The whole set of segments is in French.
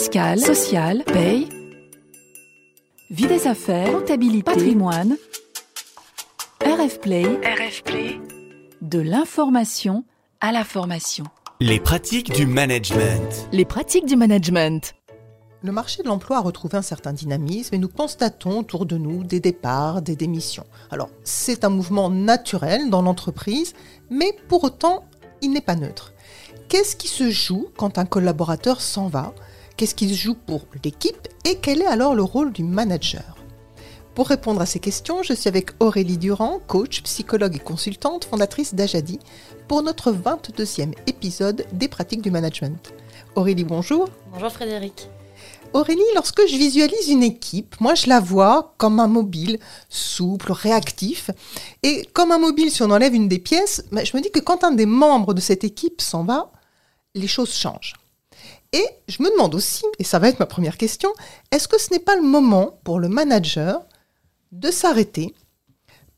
fiscale, sociale, paye, vie des affaires, comptabilité, patrimoine, RF Play, RF Play, de l'information à la formation. Les pratiques du management. Les pratiques du management. Le marché de l'emploi a retrouvé un certain dynamisme et nous constatons autour de nous des départs, des démissions. Alors, c'est un mouvement naturel dans l'entreprise, mais pour autant, il n'est pas neutre. Qu'est-ce qui se joue quand un collaborateur s'en va? Qu'est-ce qui se joue pour l'équipe Et quel est alors le rôle du manager Pour répondre à ces questions, je suis avec Aurélie Durand, coach, psychologue et consultante, fondatrice d'Ajadi, pour notre 22e épisode des pratiques du management. Aurélie, bonjour. Bonjour Frédéric. Aurélie, lorsque je visualise une équipe, moi je la vois comme un mobile souple, réactif. Et comme un mobile, si on enlève une des pièces, je me dis que quand un des membres de cette équipe s'en va, les choses changent. Et je me demande aussi, et ça va être ma première question, est-ce que ce n'est pas le moment pour le manager de s'arrêter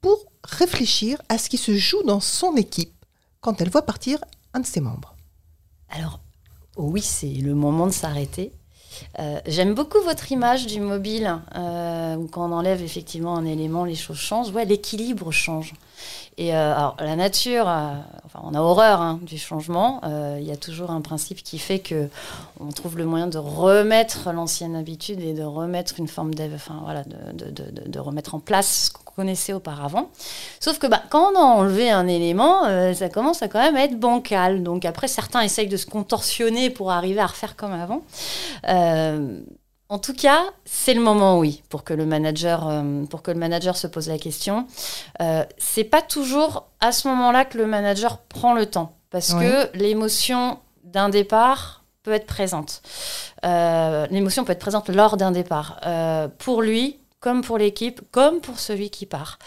pour réfléchir à ce qui se joue dans son équipe quand elle voit partir un de ses membres? Alors, oui, c'est le moment de s'arrêter. Euh, j'aime beaucoup votre image du mobile, euh, où quand on enlève effectivement un élément, les choses changent. Ouais, l'équilibre change. Et euh, alors, la nature, enfin, on a horreur hein, du changement. Il y a toujours un principe qui fait que on trouve le moyen de remettre l'ancienne habitude et de remettre une forme voilà, de, de, de remettre en place connaissait auparavant. Sauf que bah, quand on a enlevé un élément, euh, ça commence à quand même être bancal. Donc après, certains essayent de se contorsionner pour arriver à refaire comme avant. Euh, en tout cas, c'est le moment, oui, pour que le manager, euh, pour que le manager se pose la question. c'est pas toujours à ce moment-là que le manager prend le temps, parce que l'émotion d'un départ peut être présente. l'émotion peut être présente lors d'un départ. pour lui, comme pour l'équipe, comme pour celui qui part.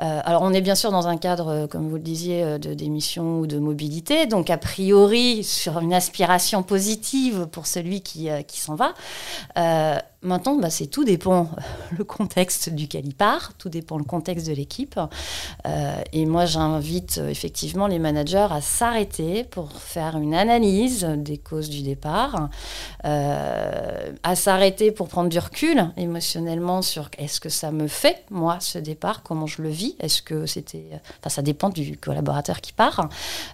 Euh, alors on est bien sûr dans un cadre, euh, comme vous le disiez, euh, de démission ou de mobilité, donc a priori sur une aspiration positive pour celui qui, qui s'en va. Maintenant, bah, c'est tout dépend le contexte duquel il part, tout dépend le contexte de l'équipe. Euh, et moi, j'invite euh, effectivement les managers à s'arrêter pour faire une analyse des causes du départ, euh, à s'arrêter pour prendre du recul émotionnellement sur est-ce que ça me fait moi ce départ, comment je le vis, est-ce que c'était, enfin ça dépend du collaborateur qui part,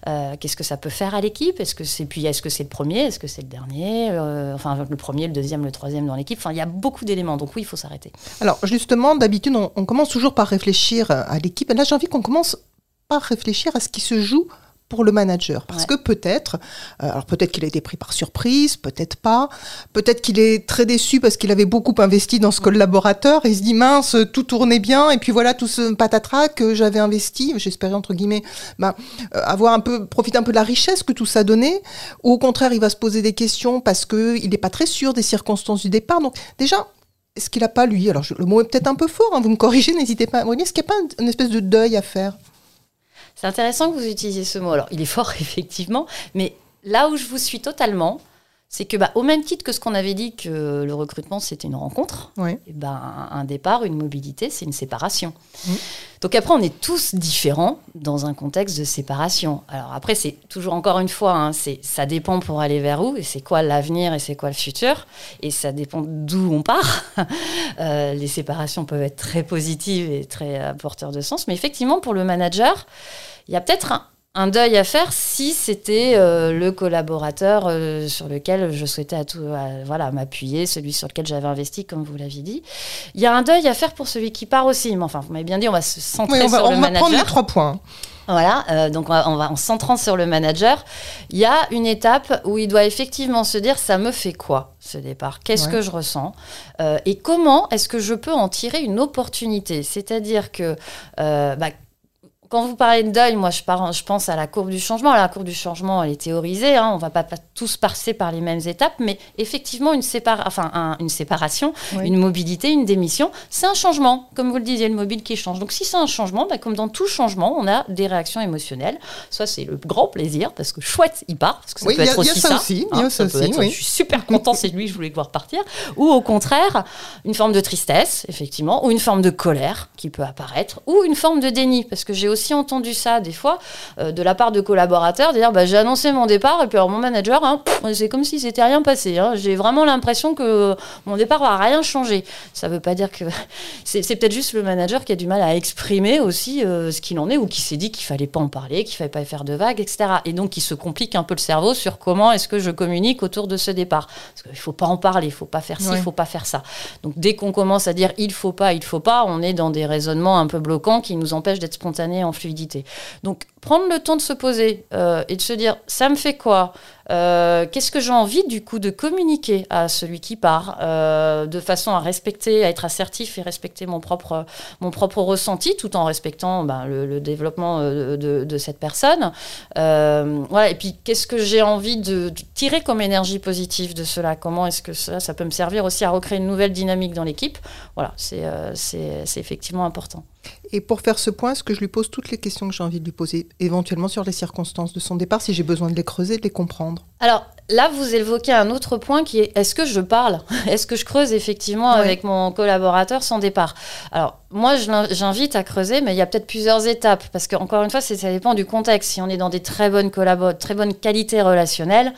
qu'est-ce que ça peut faire à l'équipe, est-ce que c'est puis est-ce que c'est le premier, est-ce que c'est le dernier, enfin le premier, le deuxième, le troisième dans l'équipe, enfin y a beaucoup d'éléments. Donc oui, il faut s'arrêter. Alors justement, d'habitude, on, commence toujours par réfléchir à l'équipe. Là, j'ai envie qu'on commence par réfléchir à ce qui se joue pour le manager. Parce que peut-être, euh, alors peut-être qu'il a été pris par surprise, peut-être pas, peut-être qu'il est très déçu parce qu'il avait beaucoup investi dans ce collaborateur. Et il se dit mince, tout tournait bien. Et puis voilà tout ce patatras que j'avais investi, j'espérais entre guillemets, bah, euh, avoir un peu, profiter un peu de la richesse que tout ça donnait, ou au contraire il va se poser des questions parce qu'il n'est pas très sûr des circonstances du départ. Donc déjà, est-ce qu'il n'a pas lui, alors le mot est peut-être un peu fort, hein, vous me corrigez, n'hésitez pas à est-ce qu'il n'y a pas une espèce de deuil à faire? C'est intéressant que vous utilisiez ce mot. Alors, il est fort, effectivement, mais là où je vous suis totalement, c'est que, bah, au même titre que ce qu'on avait dit que le recrutement, c'était une rencontre, et ben, un départ, une mobilité, c'est une séparation. Mmh. Donc après, on est tous différents dans un contexte de séparation. Alors après, c'est toujours encore une fois, hein, c'est ça dépend pour aller vers où, et c'est quoi l'avenir et c'est quoi le futur, et ça dépend d'où on part. Euh, les séparations peuvent être très positives et très euh, porteurs de sens, mais effectivement, pour le manager, il y a peut-être un, deuil à faire si c'était euh, le collaborateur euh, sur lequel je souhaitais à tout, voilà, m'appuyer, celui sur lequel j'avais investi, comme vous l'aviez dit. Il y a un deuil à faire pour celui qui part aussi. Mais enfin, vous m'avez bien dit, on va se centrer on va, sur on le va manager. prendre les trois points. Voilà, euh, donc on va, en centrant sur le manager, il y a une étape où il doit effectivement se dire ça me fait quoi ce départ? Qu'est-ce que je ressens? Et comment est-ce que je peux en tirer une opportunité? C'est-à-dire que bah, quand vous parlez de deuil, moi je, je, pense à la courbe du changement. La courbe du changement, elle est théorisée. Hein, on ne va pas, tous passer par les mêmes étapes, mais effectivement, une, enfin, une séparation, une mobilité, une démission, c'est un changement. Comme vous le disiez, le mobile qui change. Donc si c'est un changement, bah, comme dans tout changement, on a des réactions émotionnelles. Soit c'est le grand plaisir, parce que chouette, il part, parce que ça peut être aussi ça. Aussi, hein, ça aussi, Je suis super content, c'est lui, je voulais voir partir. Ou au contraire, une forme de tristesse, effectivement, ou une forme de colère qui peut apparaître, ou une forme de déni, parce que j'ai aussi aussi entendu ça des fois euh, de la part de collaborateurs, dire bah, j'ai annoncé mon départ et puis alors mon manager, hein, c'est comme si c'était rien passé. Hein. J'ai vraiment l'impression que mon départ va rien changer. Ça veut pas dire que c'est peut-être juste le manager qui a du mal à exprimer aussi euh, ce qu'il en est ou qui s'est dit qu'il fallait pas en parler, qu'il fallait pas faire de vagues, etc. Et donc qui se complique un peu le cerveau sur comment est-ce que je communique autour de ce départ. Parce qu'il faut pas en parler, il faut pas faire ci, il faut pas faire ça. Donc dès qu'on commence à dire il faut pas, il faut pas, on est dans des raisonnements un peu bloquants qui nous empêchent d'être spontanés fluidité. Donc prendre le temps de se poser euh, et de se dire ça me fait quoi euh, Qu'est-ce que j'ai envie du coup de communiquer à celui qui part euh, de façon à respecter, à être assertif et respecter mon propre, mon propre ressenti tout en respectant ben, le, développement de, cette personne. voilà, et puis qu'est-ce que j'ai envie de, tirer comme énergie positive de cela? Comment est-ce que ça, ça peut me servir aussi à recréer une nouvelle dynamique dans l'équipe? Voilà, c'est c'est effectivement important. Et pour faire ce point, est-ce que je lui pose toutes les questions que j'ai envie de lui poser, éventuellement sur les circonstances de son départ, si j'ai besoin de les creuser, de les comprendre là, vous évoquez un autre point qui est est-ce que je parle Est-ce que je creuse effectivement avec mon collaborateur son départ Alors moi, j'invite à creuser, mais il y a peut-être plusieurs étapes, parce qu'encore une fois, ça dépend du contexte. Si on est dans des très bonnes, très bonnes qualités relationnelles,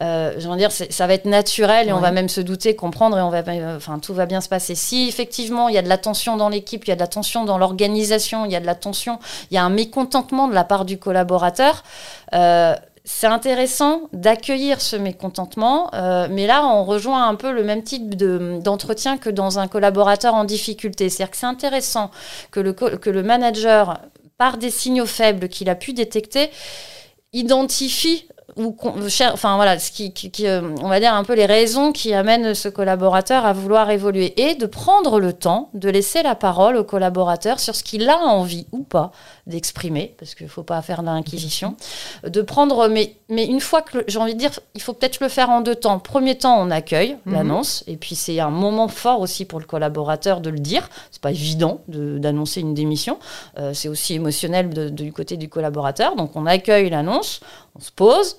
euh, je veux dire, ça va être naturel et on va même se douter, comprendre et on va, euh, enfin, tout va bien se passer. Si effectivement il y a de la tension dans l'équipe, il y a de la tension dans l'organisation, il y a de la tension, il y a un mécontentement de la part du collaborateur. Euh, c'est intéressant d'accueillir ce mécontentement, euh, mais là, on rejoint un peu le même type d'entretien que dans un collaborateur en difficulté. C'est-à-dire que c'est intéressant que le, que le manager, par des signaux faibles qu'il a pu détecter, identifie ou enfin voilà ce qui, euh, on va dire un peu les raisons qui amènent ce collaborateur à vouloir évoluer et de prendre le temps de laisser la parole au collaborateur sur ce qu'il a envie ou pas d'exprimer parce qu'il faut pas faire d'inquisition de prendre mais mais une fois que j'ai envie de dire il faut peut-être le faire en deux temps. Premier temps on accueille mhm. l'annonce et puis c'est un moment fort aussi pour le collaborateur de le dire. C'est pas évident d'annoncer une démission euh, c'est aussi émotionnel du côté du collaborateur. Donc on accueille l'annonce on se pose,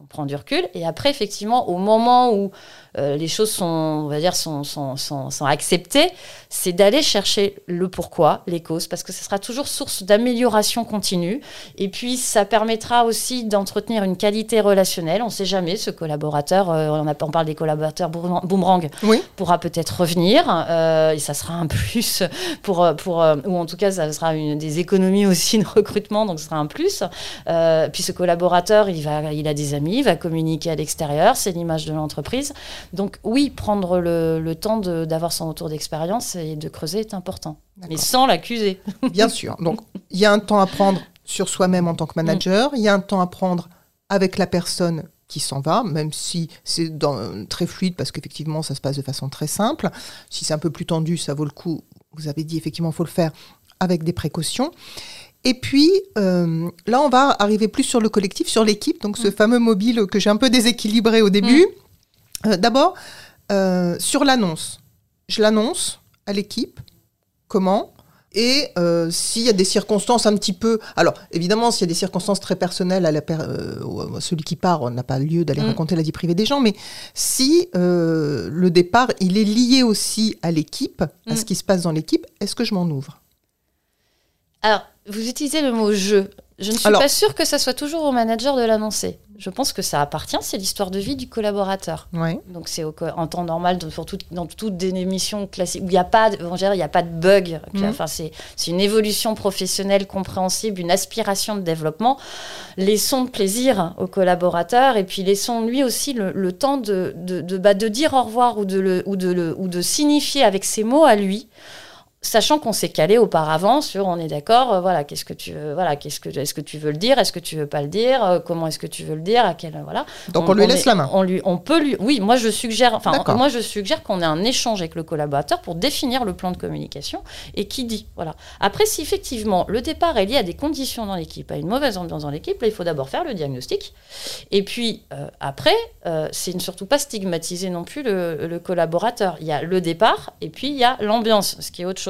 on prend du recul, et après, effectivement, au moment où euh, les choses sont, on va dire, sont, sont, sont, acceptées, c'est d'aller chercher le pourquoi, les causes, parce que ce sera toujours source d'amélioration continue. Et puis, ça permettra aussi d'entretenir une qualité relationnelle. On ne sait jamais, ce collaborateur, euh, on, a, on, parle des collaborateurs boomerang, pourra peut-être revenir, euh, et ça sera un plus pour, pour ou en tout cas, ça sera une, des économies aussi de recrutement, donc ce sera un plus. puis ce collaborateur, il, va, il a des amis, va communiquer à l'extérieur, c'est l'image de l'entreprise. Donc oui, prendre le, temps d'avoir son retour d'expérience et de creuser est important, mais sans l'accuser. Bien sûr. Donc il y a un temps à prendre sur soi-même en tant que manager, il y a un temps à prendre avec la personne qui s'en va, même si c'est très fluide parce qu'effectivement ça se passe de façon très simple. Si c'est un peu plus tendu, ça vaut le coup. Vous avez dit effectivement, il faut le faire avec des précautions. Et puis euh, là, on va arriver plus sur le collectif, sur l'équipe, donc ce mm. fameux mobile que j'ai un peu déséquilibré au début. Mm. Euh, d'abord, euh, sur l'annonce. Je l'annonce à l'équipe. Comment? Et euh, s'il y a des circonstances un petit peu... Alors, évidemment, s'il y a des circonstances très personnelles, à, la celui qui part, on n'a pas lieu d'aller mm. raconter la vie privée des gens, mais si le départ, il est lié aussi à l'équipe, à ce qui se passe dans l'équipe, est-ce que je m'en ouvre? Alors, vous utilisez le mot « je ». Je ne suis pas sûre que ça soit toujours au manager de l'annoncer. Je pense que ça appartient, c'est l'histoire de vie du collaborateur. Donc c'est en temps normal, dans, dans toutes des émissions classiques où il n'y a pas, de, il y a pas de bug. Mhm. Enfin, c'est une évolution professionnelle compréhensible, une aspiration de développement. Laissons de plaisir au collaborateur et puis laissons lui aussi le, temps de, de, de, bah, de, dire au revoir ou de, le, ou, de le, ou de signifier avec ses mots à lui sachant qu'on s'est calé auparavant sur on est d'accord euh, voilà qu'est-ce que tu veux voilà qu'est-ce que est-ce que tu veux le dire est-ce que tu veux pas le dire euh, comment est-ce que tu veux le dire à quel voilà. Donc on, lui laisse la main. on lui on peut lui oui moi je suggère enfin moi je suggère qu'on ait un échange avec le collaborateur pour définir le plan de communication et qui dit voilà. Après si effectivement le départ est lié à des conditions dans l'équipe à une mauvaise ambiance dans l'équipe là il faut d'abord faire le diagnostic et puis euh, après c'est surtout pas stigmatiser non plus le, le collaborateur. Il y a le départ et puis il y a l'ambiance ce qui est autre chose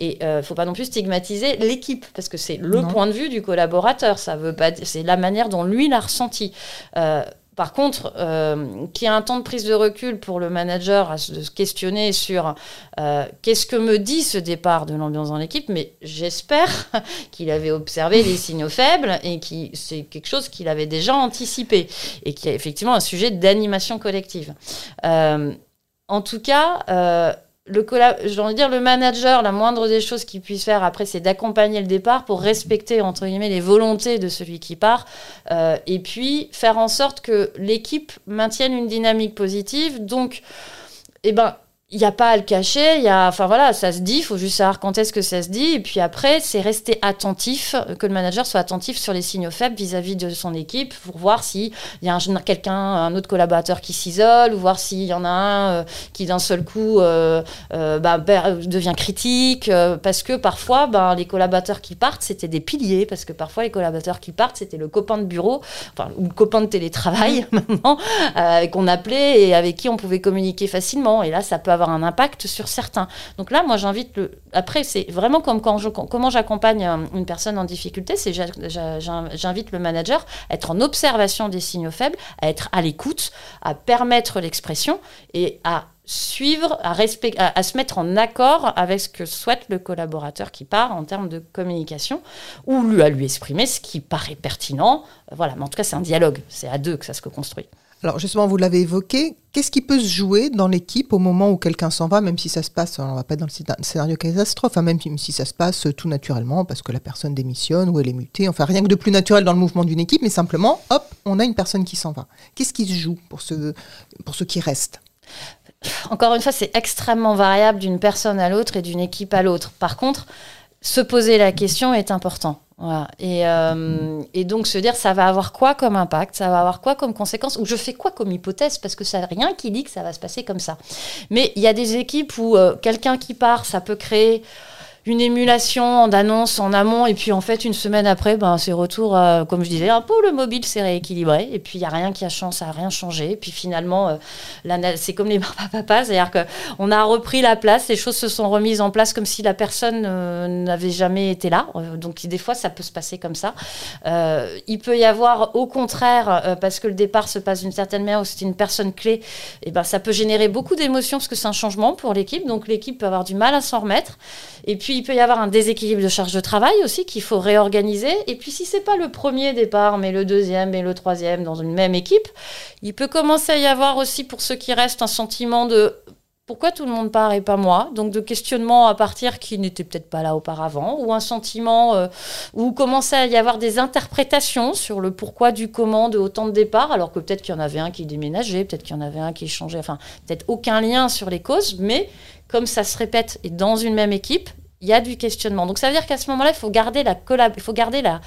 et il euh, ne faut pas non plus stigmatiser l'équipe, parce que c'est le point de vue du collaborateur. Ça veut pas, c'est la manière dont lui l'a ressenti. Euh, par contre, euh, qu'il y ait un temps de prise de recul pour le manager à se, questionner sur euh, qu'est-ce que me dit ce départ de l'ambiance dans l'équipe, mais j'espère qu'il avait observé les signaux faibles et que c'est quelque chose qu'il avait déjà anticipé et qu'il y a effectivement un sujet d'animation collective. Euh, en tout cas, le envie de dire le manager, la moindre des choses qu'il puisse faire après, c'est d'accompagner le départ pour respecter entre guillemets les volontés de celui qui part, euh, et puis faire en sorte que l'équipe maintienne une dynamique positive. Donc, eh ben, il n'y a pas à le cacher, il y a, enfin voilà, ça se dit, il faut juste savoir quand est-ce que ça se dit, et puis après, c'est rester attentif, euh, que le manager soit attentif sur les signaux faibles vis-à-vis de son équipe, pour voir s'il y a un, quelqu'un, un autre collaborateur qui s'isole, ou voir s'il y en a un euh, qui d'un seul coup euh, euh, bah, devient critique, euh, parce que parfois, ben, les collaborateurs qui partent, c'était des piliers, parce que parfois, les collaborateurs qui partent, c'était le copain de bureau, enfin, ou le copain de télétravail, maintenant, qu'on appelait et avec qui on pouvait communiquer facilement. Et là, ça peut avoir un impact sur certains. Donc là, moi, j'invite le. Après, c'est vraiment comme quand je, comment j'accompagne euh, une personne en difficulté, c'est j'invite le manager à être en observation des signaux faibles, à être à l'écoute, à permettre l'expression et à suivre, à, respect, à, se mettre en accord avec ce que souhaite le collaborateur qui part en termes de communication, ou à lui exprimer ce qui paraît pertinent. Voilà, mais en tout cas, c'est un dialogue, c'est à deux que ça se construit. Alors justement, vous l'avez évoqué, qu'est-ce qui peut se jouer dans l'équipe au moment où quelqu'un s'en va, même si ça se passe, on va pas être dans le scéna- scénario catastrophe, hein, même si- ça se passe tout naturellement parce que la personne démissionne ou elle est mutée, enfin rien que de plus naturel dans le mouvement d'une équipe, mais simplement, hop, on a une personne qui s'en va. Qu'est-ce qui se joue pour ceux, pour ceux qui restent Encore une fois, c'est extrêmement variable d'une personne à l'autre et d'une équipe à l'autre. Par contre, se poser la question est important. Euh, et donc se dire ça va avoir quoi comme impact, ça va avoir quoi comme conséquence, ou je fais quoi comme hypothèse, parce que ça rien qui dit que ça va se passer comme ça. Mais il y a des équipes où euh, quelqu'un qui part, ça peut créer une émulation d'annonce en amont, et puis en fait, une semaine après, ben, c'est retour, comme je disais, un peu le mobile s'est rééquilibré, et puis il n'y a rien qui a changé, ça n'a rien changé, et puis finalement, euh, c'est comme les papas, c'est-à-dire qu'on a repris la place, les choses se sont remises en place comme si la personne euh, n'avait jamais été là, Euh, donc des fois, ça peut se passer comme ça. Il peut y avoir, au contraire, parce que le départ se passe d'une certaine manière, où c'est une personne clé, et ben, ça peut générer beaucoup d'émotions, parce que c'est un changement pour l'équipe, donc l'équipe peut avoir du mal à s'en remettre, et puis, il peut y avoir un déséquilibre de charge de travail aussi qu'il faut réorganiser. Et puis, si c'est pas le premier départ, mais le deuxième et le troisième dans une même équipe, il peut commencer à y avoir aussi, pour ceux qui restent, un sentiment de pourquoi tout le monde part et pas moi? Donc, de questionnement à partir qui n'était peut-être pas là auparavant, ou un sentiment euh, où à y avoir des interprétations sur le pourquoi du comment de autant de départs, alors que peut-être qu'il y en avait un qui déménageait, peut-être qu'il y en avait un qui changeait, enfin, peut-être aucun lien sur les causes, mais comme ça se répète et dans une même équipe, il y a du questionnement. Donc ça veut dire qu'à ce moment-là, il faut garder la collab, il faut garder la,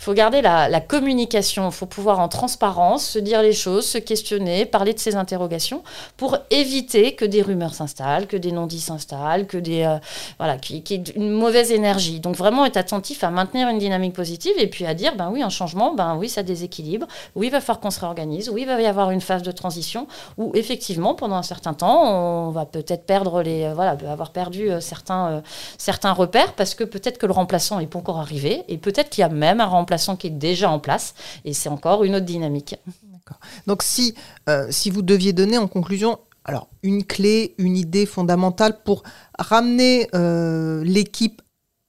faut garder la, communication. Il faut pouvoir en transparence se dire les choses, se questionner, parler de ses interrogations pour éviter que des rumeurs s'installent, que des non-dits s'installent, que des euh, voilà, qui, une mauvaise énergie. Donc vraiment être attentif à maintenir une dynamique positive et puis à dire ben oui un changement, ben oui ça déséquilibre, oui il va falloir qu'on se réorganise, oui il va y avoir une phase de transition où effectivement pendant un certain temps on va peut-être perdre les euh, voilà avoir perdu euh, certains euh, certains repères parce que peut-être que le remplaçant n'est pas encore arrivé et peut-être qu'il y a même un remplaçant qui est déjà en place et c'est encore une autre dynamique. Donc si, euh, si vous deviez donner en conclusion alors, une clé, une idée fondamentale pour ramener euh, l'équipe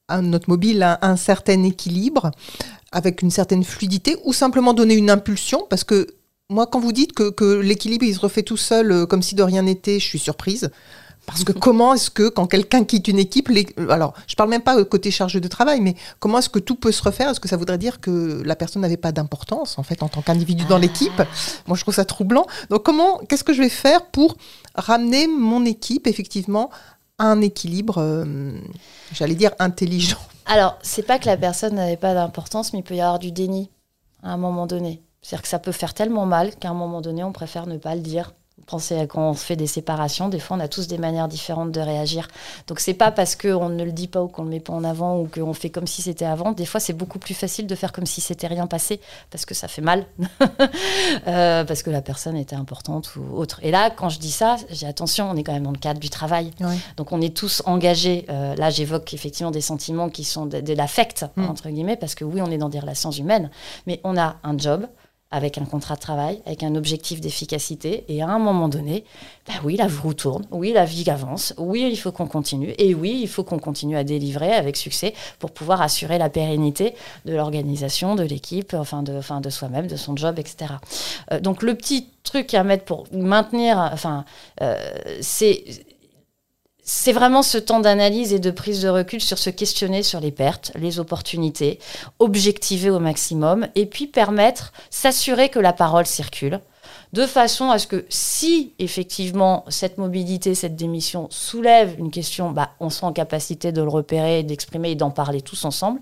à notre mobile à un certain équilibre, avec une certaine fluidité, ou simplement donner une impulsion, parce que moi, quand vous dites que, que l'équilibre, il se refait tout seul, euh, comme si de rien n'était, je suis surprise. Parce que comment est-ce que quand quelqu'un quitte une équipe, les... alors je parle même pas côté charge de travail, mais comment est-ce que tout peut se refaire? Est-ce que ça voudrait dire que la personne n'avait pas d'importance en fait en tant qu'individu dans l'équipe? Moi je trouve ça troublant. Donc comment, qu'est-ce que je vais faire pour ramener mon équipe effectivement à un équilibre, euh, j'allais dire intelligent? Alors c'est pas que la personne n'avait pas d'importance, mais il peut y avoir du déni à un moment donné. C'est-à-dire que ça peut faire tellement mal qu'à un moment donné on préfère ne pas le dire. Pensez à quand on fait des séparations, des fois on a tous des manières différentes de réagir. Donc c'est pas parce qu'on ne le dit pas ou qu'on le met pas en avant ou qu'on fait comme si c'était avant. Des fois c'est beaucoup plus facile de faire comme si c'était rien passé parce que ça fait mal, euh, parce que la personne était importante ou autre. Et là quand je dis ça, j'ai attention, on est quand même dans le cadre du travail. Donc on est tous engagés. Euh, là j'évoque effectivement des sentiments qui sont de, de l'affect Mm. entre guillemets parce que oui on est dans des relations humaines, mais on a un job avec un contrat de travail, avec un objectif d'efficacité. Et à un moment donné, bah oui, la roue tourne, oui, la vie avance, oui, il faut qu'on continue. Et oui, il faut qu'on continue à délivrer avec succès pour pouvoir assurer la pérennité de l'organisation, de l'équipe, enfin de, enfin de soi-même, de son job, etc. Euh, donc le petit truc à mettre pour maintenir, enfin, euh, c'est c'est vraiment ce temps d'analyse et de prise de recul sur se questionner sur les pertes, les opportunités, objectiver au maximum et puis permettre, s'assurer que la parole circule de façon à ce que si effectivement cette mobilité, cette démission soulève une question, bah, on soit en capacité de le repérer, d'exprimer et d'en parler tous ensemble,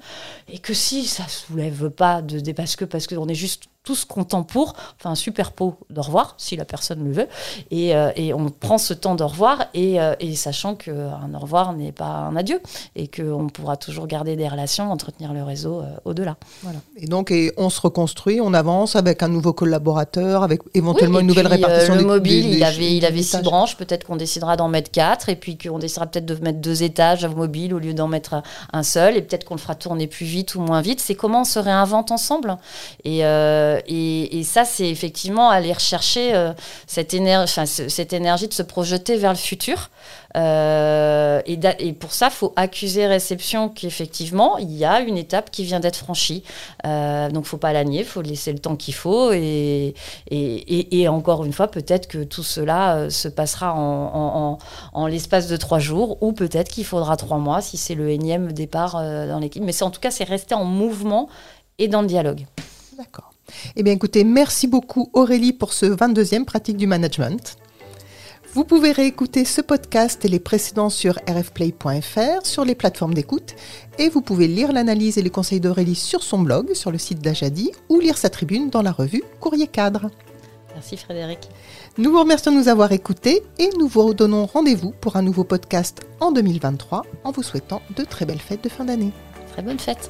et que si ça soulève pas de, parce que parce qu'on est juste tous contents pour, enfin un super pot de revoir si la personne le veut, et, euh, et on prend ce temps de revoir et, euh, et sachant qu'un au revoir n'est pas un adieu et qu'on pourra toujours garder des relations, entretenir le réseau euh, au-delà. Voilà. Et donc et on se reconstruit, on avance avec un nouveau collaborateur, avec éventuellement une nouvelle répartition. le mobile, il, avait, il avait six branches, peut-être qu'on décidera d'en mettre quatre et puis qu'on décidera peut-être de mettre deux étages mobile au lieu d'en mettre un seul et peut-être qu'on le fera tourner plus vite ou moins vite. C'est comment on se réinvente ensemble et euh, et, ça, c'est effectivement aller rechercher euh, cette, énergie, cette énergie de se projeter vers le futur. Euh, et, pour ça, il faut accuser réception qu'effectivement, il y a une étape qui vient d'être franchie. donc, il ne faut pas la nier, il faut laisser le temps qu'il faut. Et, et, encore une fois, peut-être que tout cela se passera en, en, l'espace de trois jours, ou peut-être qu'il faudra trois mois si c'est le énième départ dans l'équipe. Mais en tout cas, c'est rester en mouvement et dans le dialogue. D'accord. Eh bien, écoutez, merci beaucoup Aurélie pour ce 22e pratique du management. Vous pouvez réécouter ce podcast et les précédents sur rfplay.fr, sur les plateformes d'écoute, et vous pouvez lire l'analyse et les conseils d'Aurélie sur son blog, sur le site d'Ajadi, ou lire sa tribune dans la revue Courrier Cadre. Merci Frédéric. Nous vous remercions de nous avoir écoutés et nous vous redonnons rendez-vous pour un nouveau podcast en 2023 en vous souhaitant de très belles fêtes de fin d'année. Très bonne fête